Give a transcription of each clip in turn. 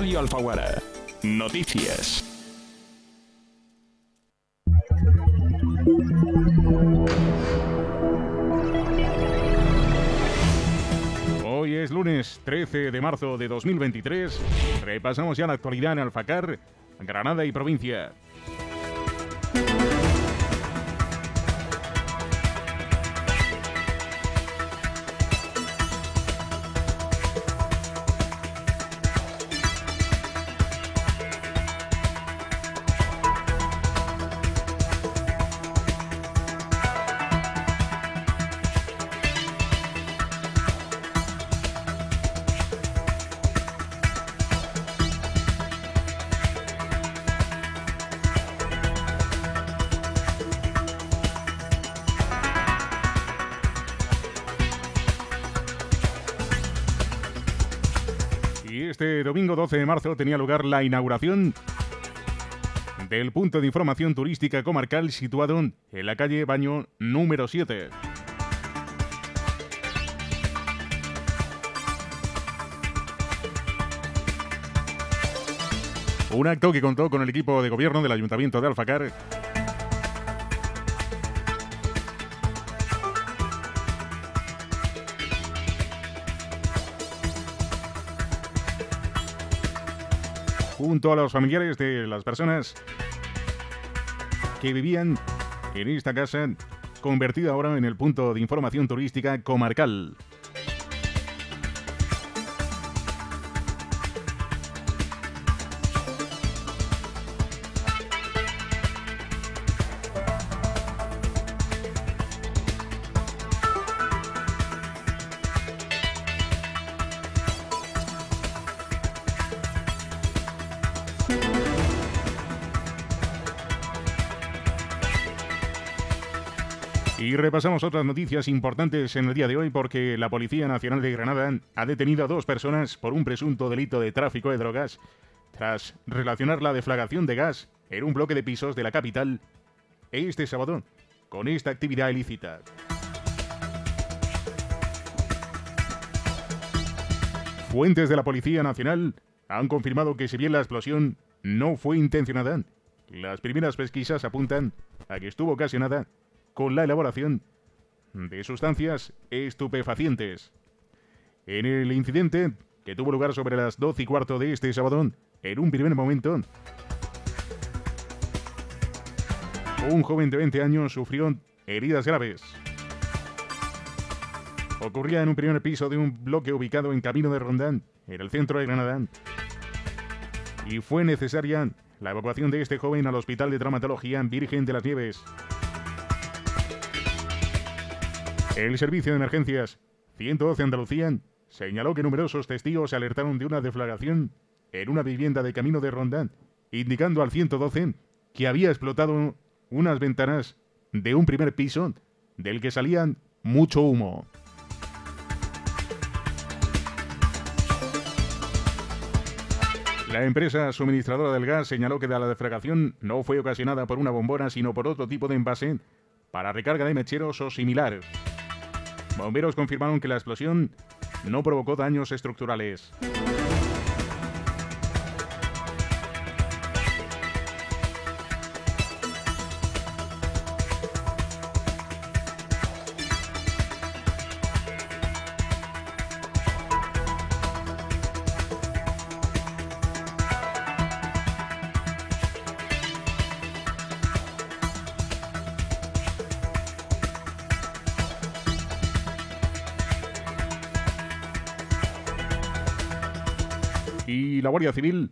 Radio Alfaguara. Noticias. Hoy es lunes 13 de marzo de 2023. Repasamos ya la actualidad en Alfacar, Granada y provincia. Este domingo 12 de marzo tenía lugar la inauguración del punto de información turística comarcal situado en la calle Baño número 7. Un acto que contó con el equipo de gobierno del Ayuntamiento de Alfacar junto a los familiares de las personas que vivían en esta casa convertida ahora en el punto de información turística comarcal. Repasamos otras noticias importantes en el día de hoy porque la Policía Nacional de Granada ha detenido a dos personas por un presunto delito de tráfico de drogas tras relacionar la deflagración de gas en un bloque de pisos de la capital este sábado con esta actividad ilícita. Fuentes de la Policía Nacional han confirmado que si bien la explosión no fue intencionada, las primeras pesquisas apuntan a que estuvo ocasionada con la elaboración de sustancias estupefacientes. En el incidente, que tuvo lugar sobre las 12 y cuarto de este sábado, en un primer momento, un joven de 20 años sufrió heridas graves. Ocurría en un primer piso de un bloque ubicado en Camino de Rondán, en el centro de Granada. Y fue necesaria la evacuación de este joven al Hospital de Traumatología Virgen de las Nieves. El Servicio de Emergencias 112 Andalucía señaló que numerosos testigos alertaron de una deflagración en una vivienda de camino de Rondán, indicando al 112 que había explotado unas ventanas de un primer piso del que salían mucho humo. La empresa suministradora del gas señaló que la deflagración no fue ocasionada por una bombona, sino por otro tipo de envase para recarga de mecheros o similar. Bomberos confirmaron que la explosión no provocó daños estructurales. Y la Guardia Civil,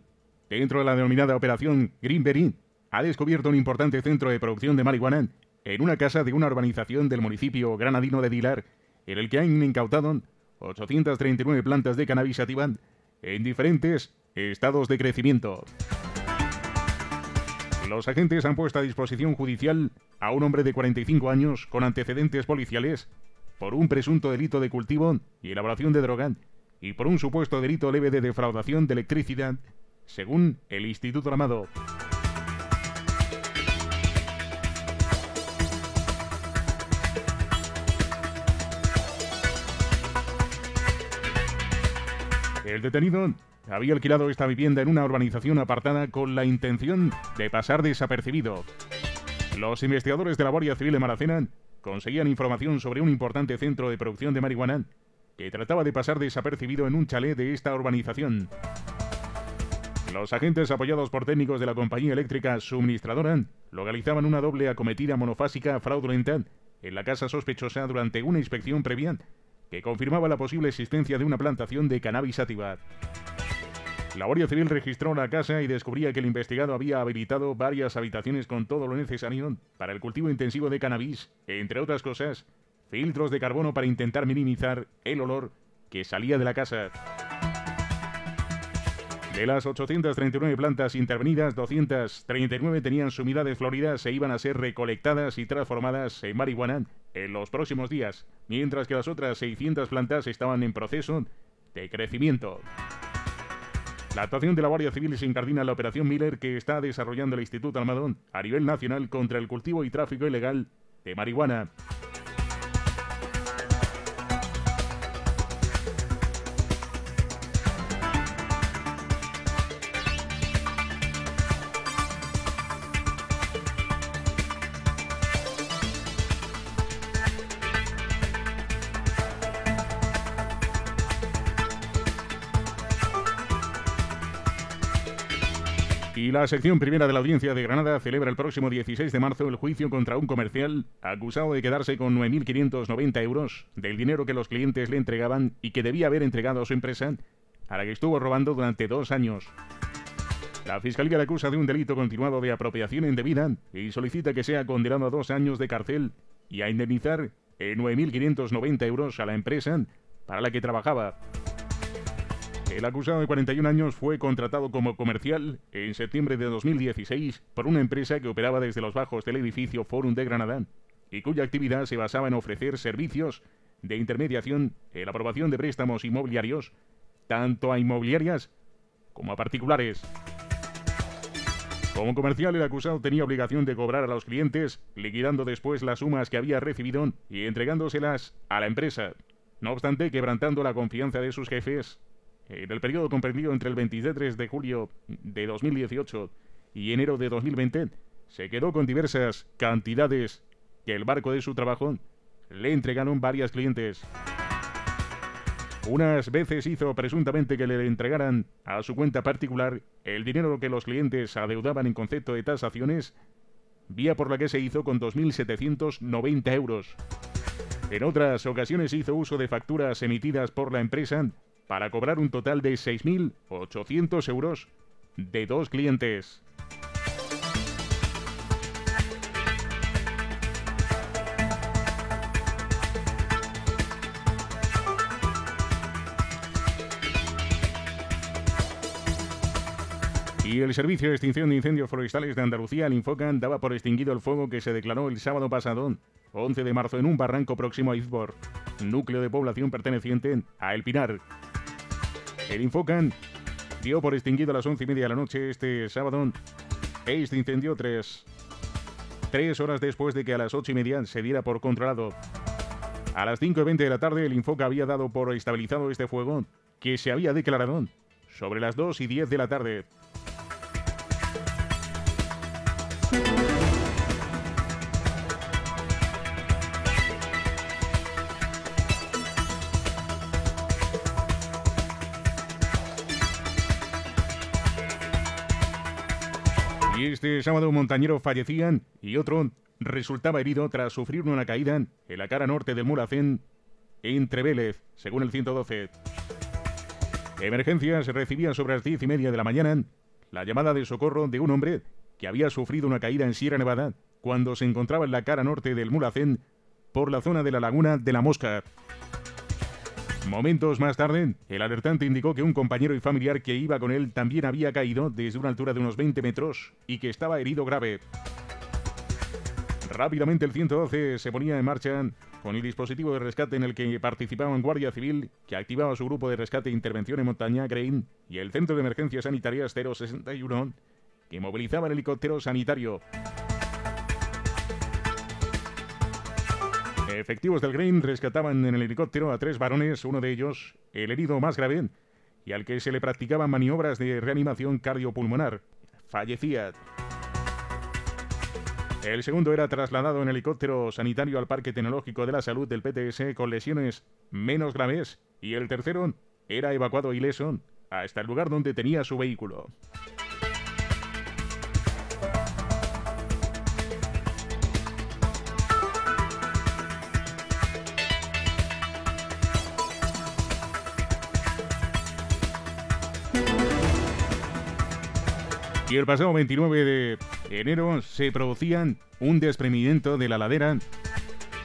dentro de la denominada Operación Greenberry, ha descubierto un importante centro de producción de marihuana en una casa de una urbanización del municipio granadino de Dilar, en el que han incautado 839 plantas de cannabis sativa en diferentes estados de crecimiento. Los agentes han puesto a disposición judicial a un hombre de 45 años con antecedentes policiales por un presunto delito de cultivo y elaboración de droga y por un supuesto delito leve de defraudación de electricidad, según el Instituto Armado. El detenido había alquilado esta vivienda en una urbanización apartada con la intención de pasar desapercibido. Los investigadores de la Guardia Civil de Maracena conseguían información sobre un importante centro de producción de marihuana que trataba de pasar desapercibido en un chalet de esta urbanización. Los agentes apoyados por técnicos de la compañía eléctrica suministradora localizaban una doble acometida monofásica fraudulenta en la casa sospechosa durante una inspección previa que confirmaba la posible existencia de una plantación de cannabis sativa. La Guardia Civil registró la casa y descubría que el investigado había habilitado varias habitaciones con todo lo necesario para el cultivo intensivo de cannabis, entre otras cosas, filtros de carbono para intentar minimizar el olor que salía de la casa. De las 839 plantas intervenidas, 239 tenían sumidades floridas e iban a ser recolectadas y transformadas en marihuana en los próximos días, mientras que las otras 600 plantas estaban en proceso de crecimiento. La actuación de la Guardia Civil se incardina en la Operación Miller que está desarrollando el Instituto Almadón a nivel nacional contra el cultivo y tráfico ilegal de marihuana. La sección primera de la audiencia de Granada celebra el próximo 16 de marzo el juicio contra un comercial acusado de quedarse con 9.590 euros del dinero que los clientes le entregaban y que debía haber entregado a su empresa, a la que estuvo robando durante dos años. La Fiscalía le acusa de un delito continuado de apropiación indebida y solicita que sea condenado a dos años de cárcel y a indemnizar 9.590 euros a la empresa para la que trabajaba. El acusado de 41 años fue contratado como comercial en septiembre de 2016 por una empresa que operaba desde los bajos del edificio Forum de Granada y cuya actividad se basaba en ofrecer servicios de intermediación en la aprobación de préstamos inmobiliarios, tanto a inmobiliarias como a particulares. Como comercial, el acusado tenía obligación de cobrar a los clientes, liquidando después las sumas que había recibido y entregándoselas a la empresa. No obstante, quebrantando la confianza de sus jefes, en el periodo comprendido entre el 23 de julio de 2018 y enero de 2020, se quedó con diversas cantidades que el barco de su trabajo le entregaron varias clientes. Unas veces hizo presuntamente que le entregaran a su cuenta particular el dinero que los clientes adeudaban en concepto de tasaciones, vía por la que se hizo con 2.790 euros. En otras ocasiones hizo uso de facturas emitidas por la empresa para cobrar un total de 6.800 euros de dos clientes. Y el Servicio de Extinción de Incendios Forestales de Andalucía, el Infocan, daba por extinguido el fuego que se declaró el sábado pasado, 11 de marzo, en un barranco próximo a Izbor, núcleo de población perteneciente a El Pinar. El Infocan dio por extinguido a las once y media de la noche este sábado este incendio tres, tres horas después de que a las ocho y media se diera por controlado. A las cinco y veinte de la tarde el Infoca había dado por estabilizado este fuego que se había declarado sobre las dos y diez de la tarde. Este sábado un montañero fallecía y otro resultaba herido tras sufrir una caída en la cara norte del Mulacén entre Vélez, según el 112. Emergencias recibía sobre las diez y media de la mañana la llamada de socorro de un hombre que había sufrido una caída en Sierra Nevada cuando se encontraba en la cara norte del Mulacén por la zona de la laguna de la Mosca. Momentos más tarde, el alertante indicó que un compañero y familiar que iba con él también había caído desde una altura de unos 20 metros y que estaba herido grave. Rápidamente el 112 se ponía en marcha con el dispositivo de rescate en el que participaban Guardia Civil, que activaba su grupo de rescate e intervención en montaña, Grain, y el Centro de Emergencias Sanitarias 061, que movilizaba el helicóptero sanitario. Efectivos del Grain rescataban en el helicóptero a tres varones, uno de ellos, el herido más grave, y al que se le practicaban maniobras de reanimación cardiopulmonar. Fallecía. El segundo era trasladado en helicóptero sanitario al Parque Tecnológico de la Salud del PTS con lesiones menos graves y el tercero era evacuado ileso hasta el lugar donde tenía su vehículo. Y el pasado 29 de enero se producían un desprendimiento de la ladera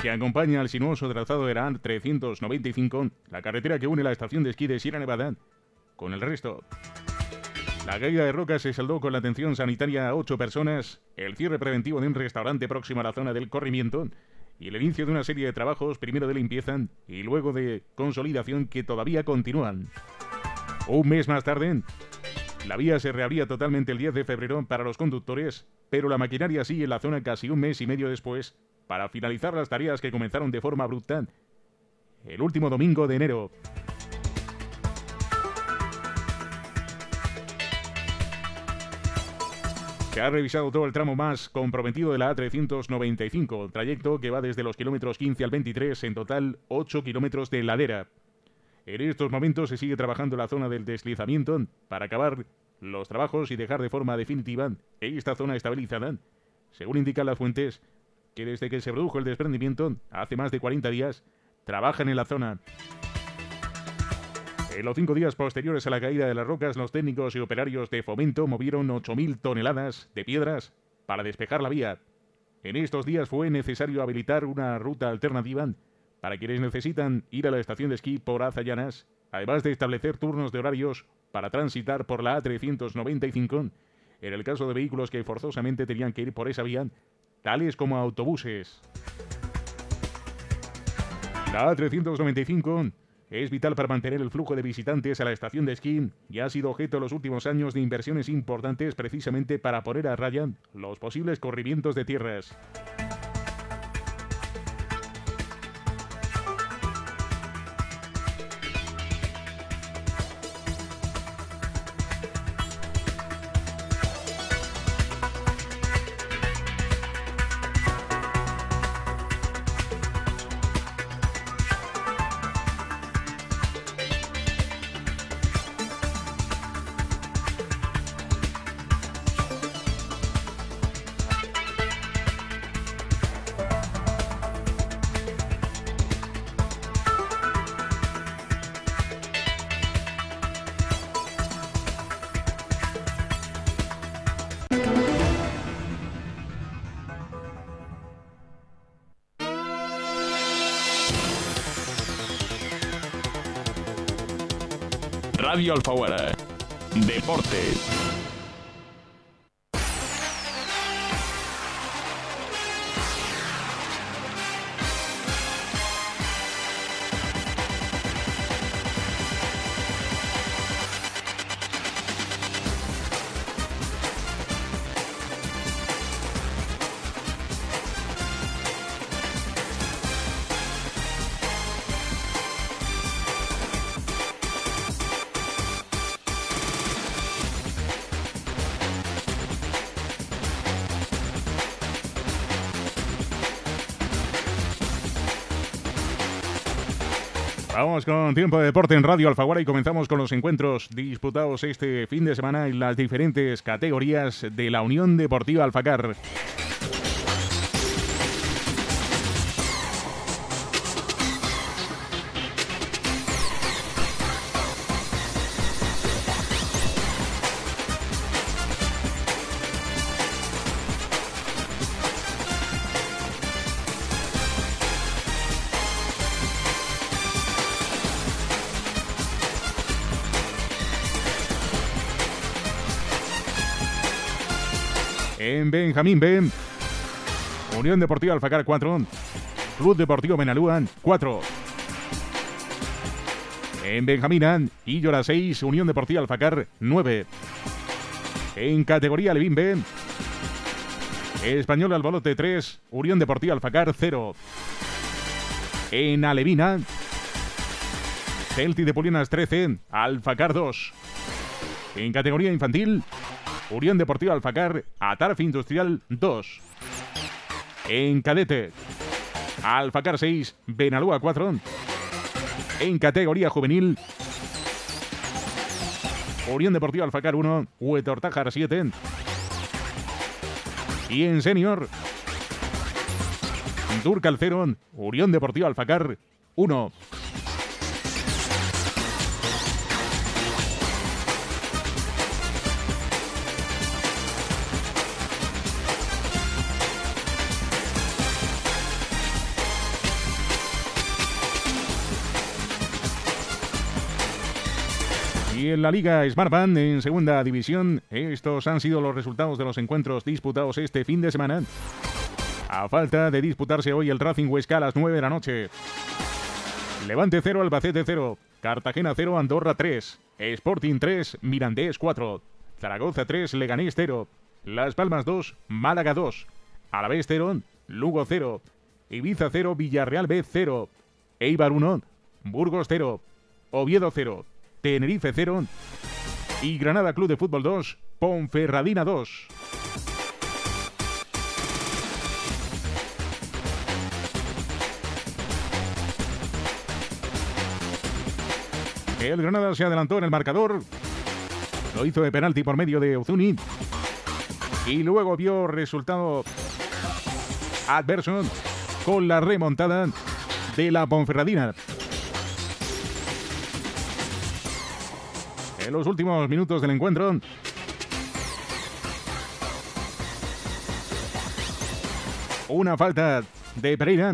que acompaña al sinuoso trazado de la 395, la carretera que une la estación de esquí de Sierra Nevada con el resto. La caída de rocas se saldó con la atención sanitaria a ocho personas, el cierre preventivo de un restaurante próximo a la zona del corrimiento y el inicio de una serie de trabajos, primero de limpieza y luego de consolidación que todavía continúan. Un mes más tarde, la vía se reabría totalmente el 10 de febrero para los conductores, pero la maquinaria sigue en la zona casi un mes y medio después para finalizar las tareas que comenzaron de forma brutal el último domingo de enero. Se ha revisado todo el tramo más comprometido de la A395, trayecto que va desde los kilómetros 15 al 23, en total 8 kilómetros de ladera. En estos momentos se sigue trabajando la zona del deslizamiento para acabar los trabajos y dejar de forma definitiva esta zona estabilizada. Según indican las fuentes, que desde que se produjo el desprendimiento, hace más de 40 días, trabajan en la zona. En los cinco días posteriores a la caída de las rocas, los técnicos y operarios de fomento movieron 8.000 toneladas de piedras para despejar la vía. En estos días fue necesario habilitar una ruta alternativa para quienes necesitan ir a la estación de esquí por Azayanas, además de establecer turnos de horarios para transitar por la A395, en el caso de vehículos que forzosamente tenían que ir por esa vía, tales como autobuses. La A395 es vital para mantener el flujo de visitantes a la estación de esquí y ha sido objeto en los últimos años de inversiones importantes precisamente para poner a raya los posibles corrimientos de tierras. Radio Alfaguara. Deportes. Vamos con tiempo de deporte en Radio Alfaguara y comenzamos con los encuentros disputados este fin de semana en las diferentes categorías de la Unión Deportiva Alfacar. En Benjamín B. Unión Deportiva Alfacar 4. Club Deportivo Benalúan 4. En Benjamín Illora 6, Unión Deportiva Alfacar 9. En categoría Levín B, Español Albolote 3, Unión Deportiva Alfacar 0. En Alevina, Celti de Polinas 13, Alfacar 2. En categoría infantil, Unión Deportiva Alfacar, Atarfe Industrial 2. En cadete, Alfacar 6, Benalúa 4. En categoría juvenil, Unión Deportiva Alfacar 1, Huetortájar 7. Y en senior, Durcal 0, Unión Deportiva Alfacar 1. Y en la Liga Smartband en segunda división, estos han sido los resultados de los encuentros disputados este fin de semana. A falta de disputarse hoy el Racing Huesca a las 9 de la noche. Levante 0, Albacete 0, Cartagena 0, Andorra 3, Sporting 3, Mirandés 4, Zaragoza 3, Leganés 0, Las Palmas 2, Málaga 2, Alavés 0, Lugo 0, Ibiza 0, Villarreal B 0, Eibar 1, Burgos 0, Oviedo 0, Tenerife 0 y Granada Club de Fútbol 2, Ponferradina 2. El Granada se adelantó en el marcador. Lo hizo de penalti por medio de Ozuni. Y luego vio resultado adverso con la remontada de la Ponferradina. Los últimos minutos del encuentro, una falta de Pereira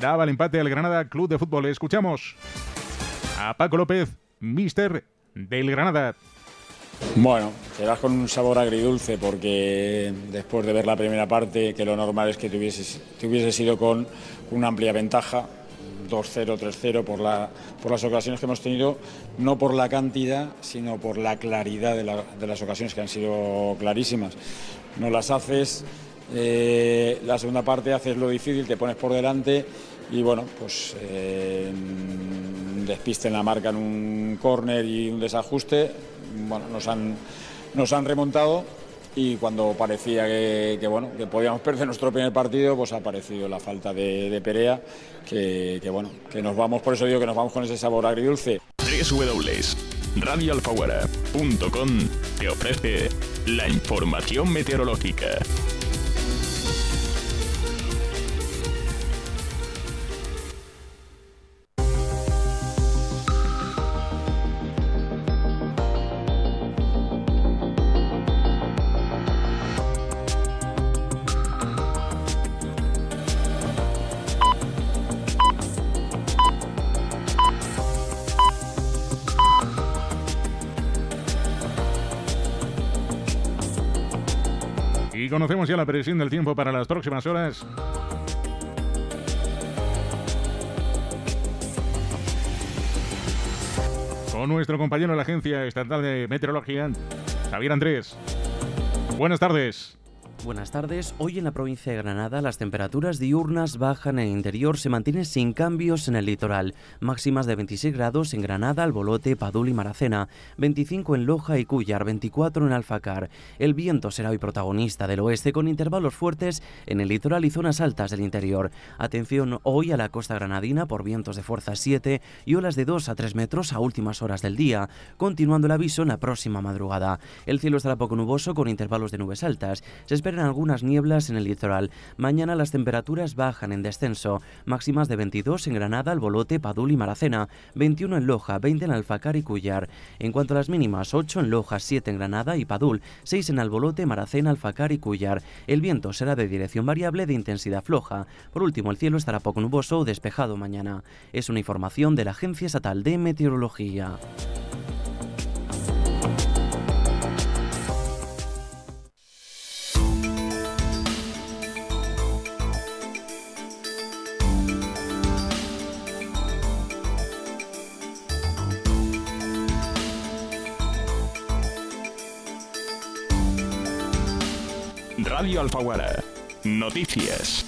daba el empate al Granada Club de Fútbol. Escuchamos a Paco López, mister del Granada. Bueno, te vas con un sabor agridulce porque después de ver la primera parte, que lo normal es que te hubiese sido con una amplia ventaja, 2-0, 3-0 por, la, por las ocasiones que hemos tenido, no por la cantidad, sino por la claridad de, las ocasiones que han sido clarísimas. No las haces, eh, la segunda parte haces lo difícil, te pones por delante y bueno, pues eh, despiste en la marca en un córner y un desajuste, bueno, nos han remontado y cuando parecía que, bueno, que podíamos perder nuestro primer partido, pues ha aparecido la falta de, Perea, que, que, bueno, que nos vamos, por eso digo que nos vamos con ese sabor agridulce. www.radioalfaguara.com te ofrece la información meteorológica. Conocemos ya la presión del tiempo para las próximas horas. Con nuestro compañero de la Agencia Estatal de Meteorología, Javier Andrés. Buenas tardes. Buenas tardes. Hoy en la provincia de Granada las temperaturas diurnas bajan en el interior, se mantienen sin cambios en el litoral. Máximas de 26 grados en Granada, Albolote, Padul y Maracena, 25 en Loja y Cuyar, 24 en Alfacar. El viento será hoy protagonista del oeste con intervalos fuertes en el litoral y zonas altas del interior. Atención hoy a la costa granadina por vientos de fuerza 7 y olas de 2 a 3 metros a últimas horas del día, continuando el aviso en la próxima madrugada. El cielo estará poco nuboso con intervalos de nubes altas. Se esperan algunas nieblas en el litoral. Mañana las temperaturas bajan en descenso, máximas de 22 en Granada, Albolote, Padul y Maracena, 21 en Loja, 20 en Alfacar y Cuyar. En cuanto a las mínimas, 8 en Loja, 7 en Granada y Padul, 6 en Albolote, Maracena, Alfacar y Cuyar. El viento será de dirección variable de intensidad floja. Por último, el cielo estará poco nuboso o despejado mañana. Es una información de la Agencia Estatal de Meteorología. Alfaguara. Noticias.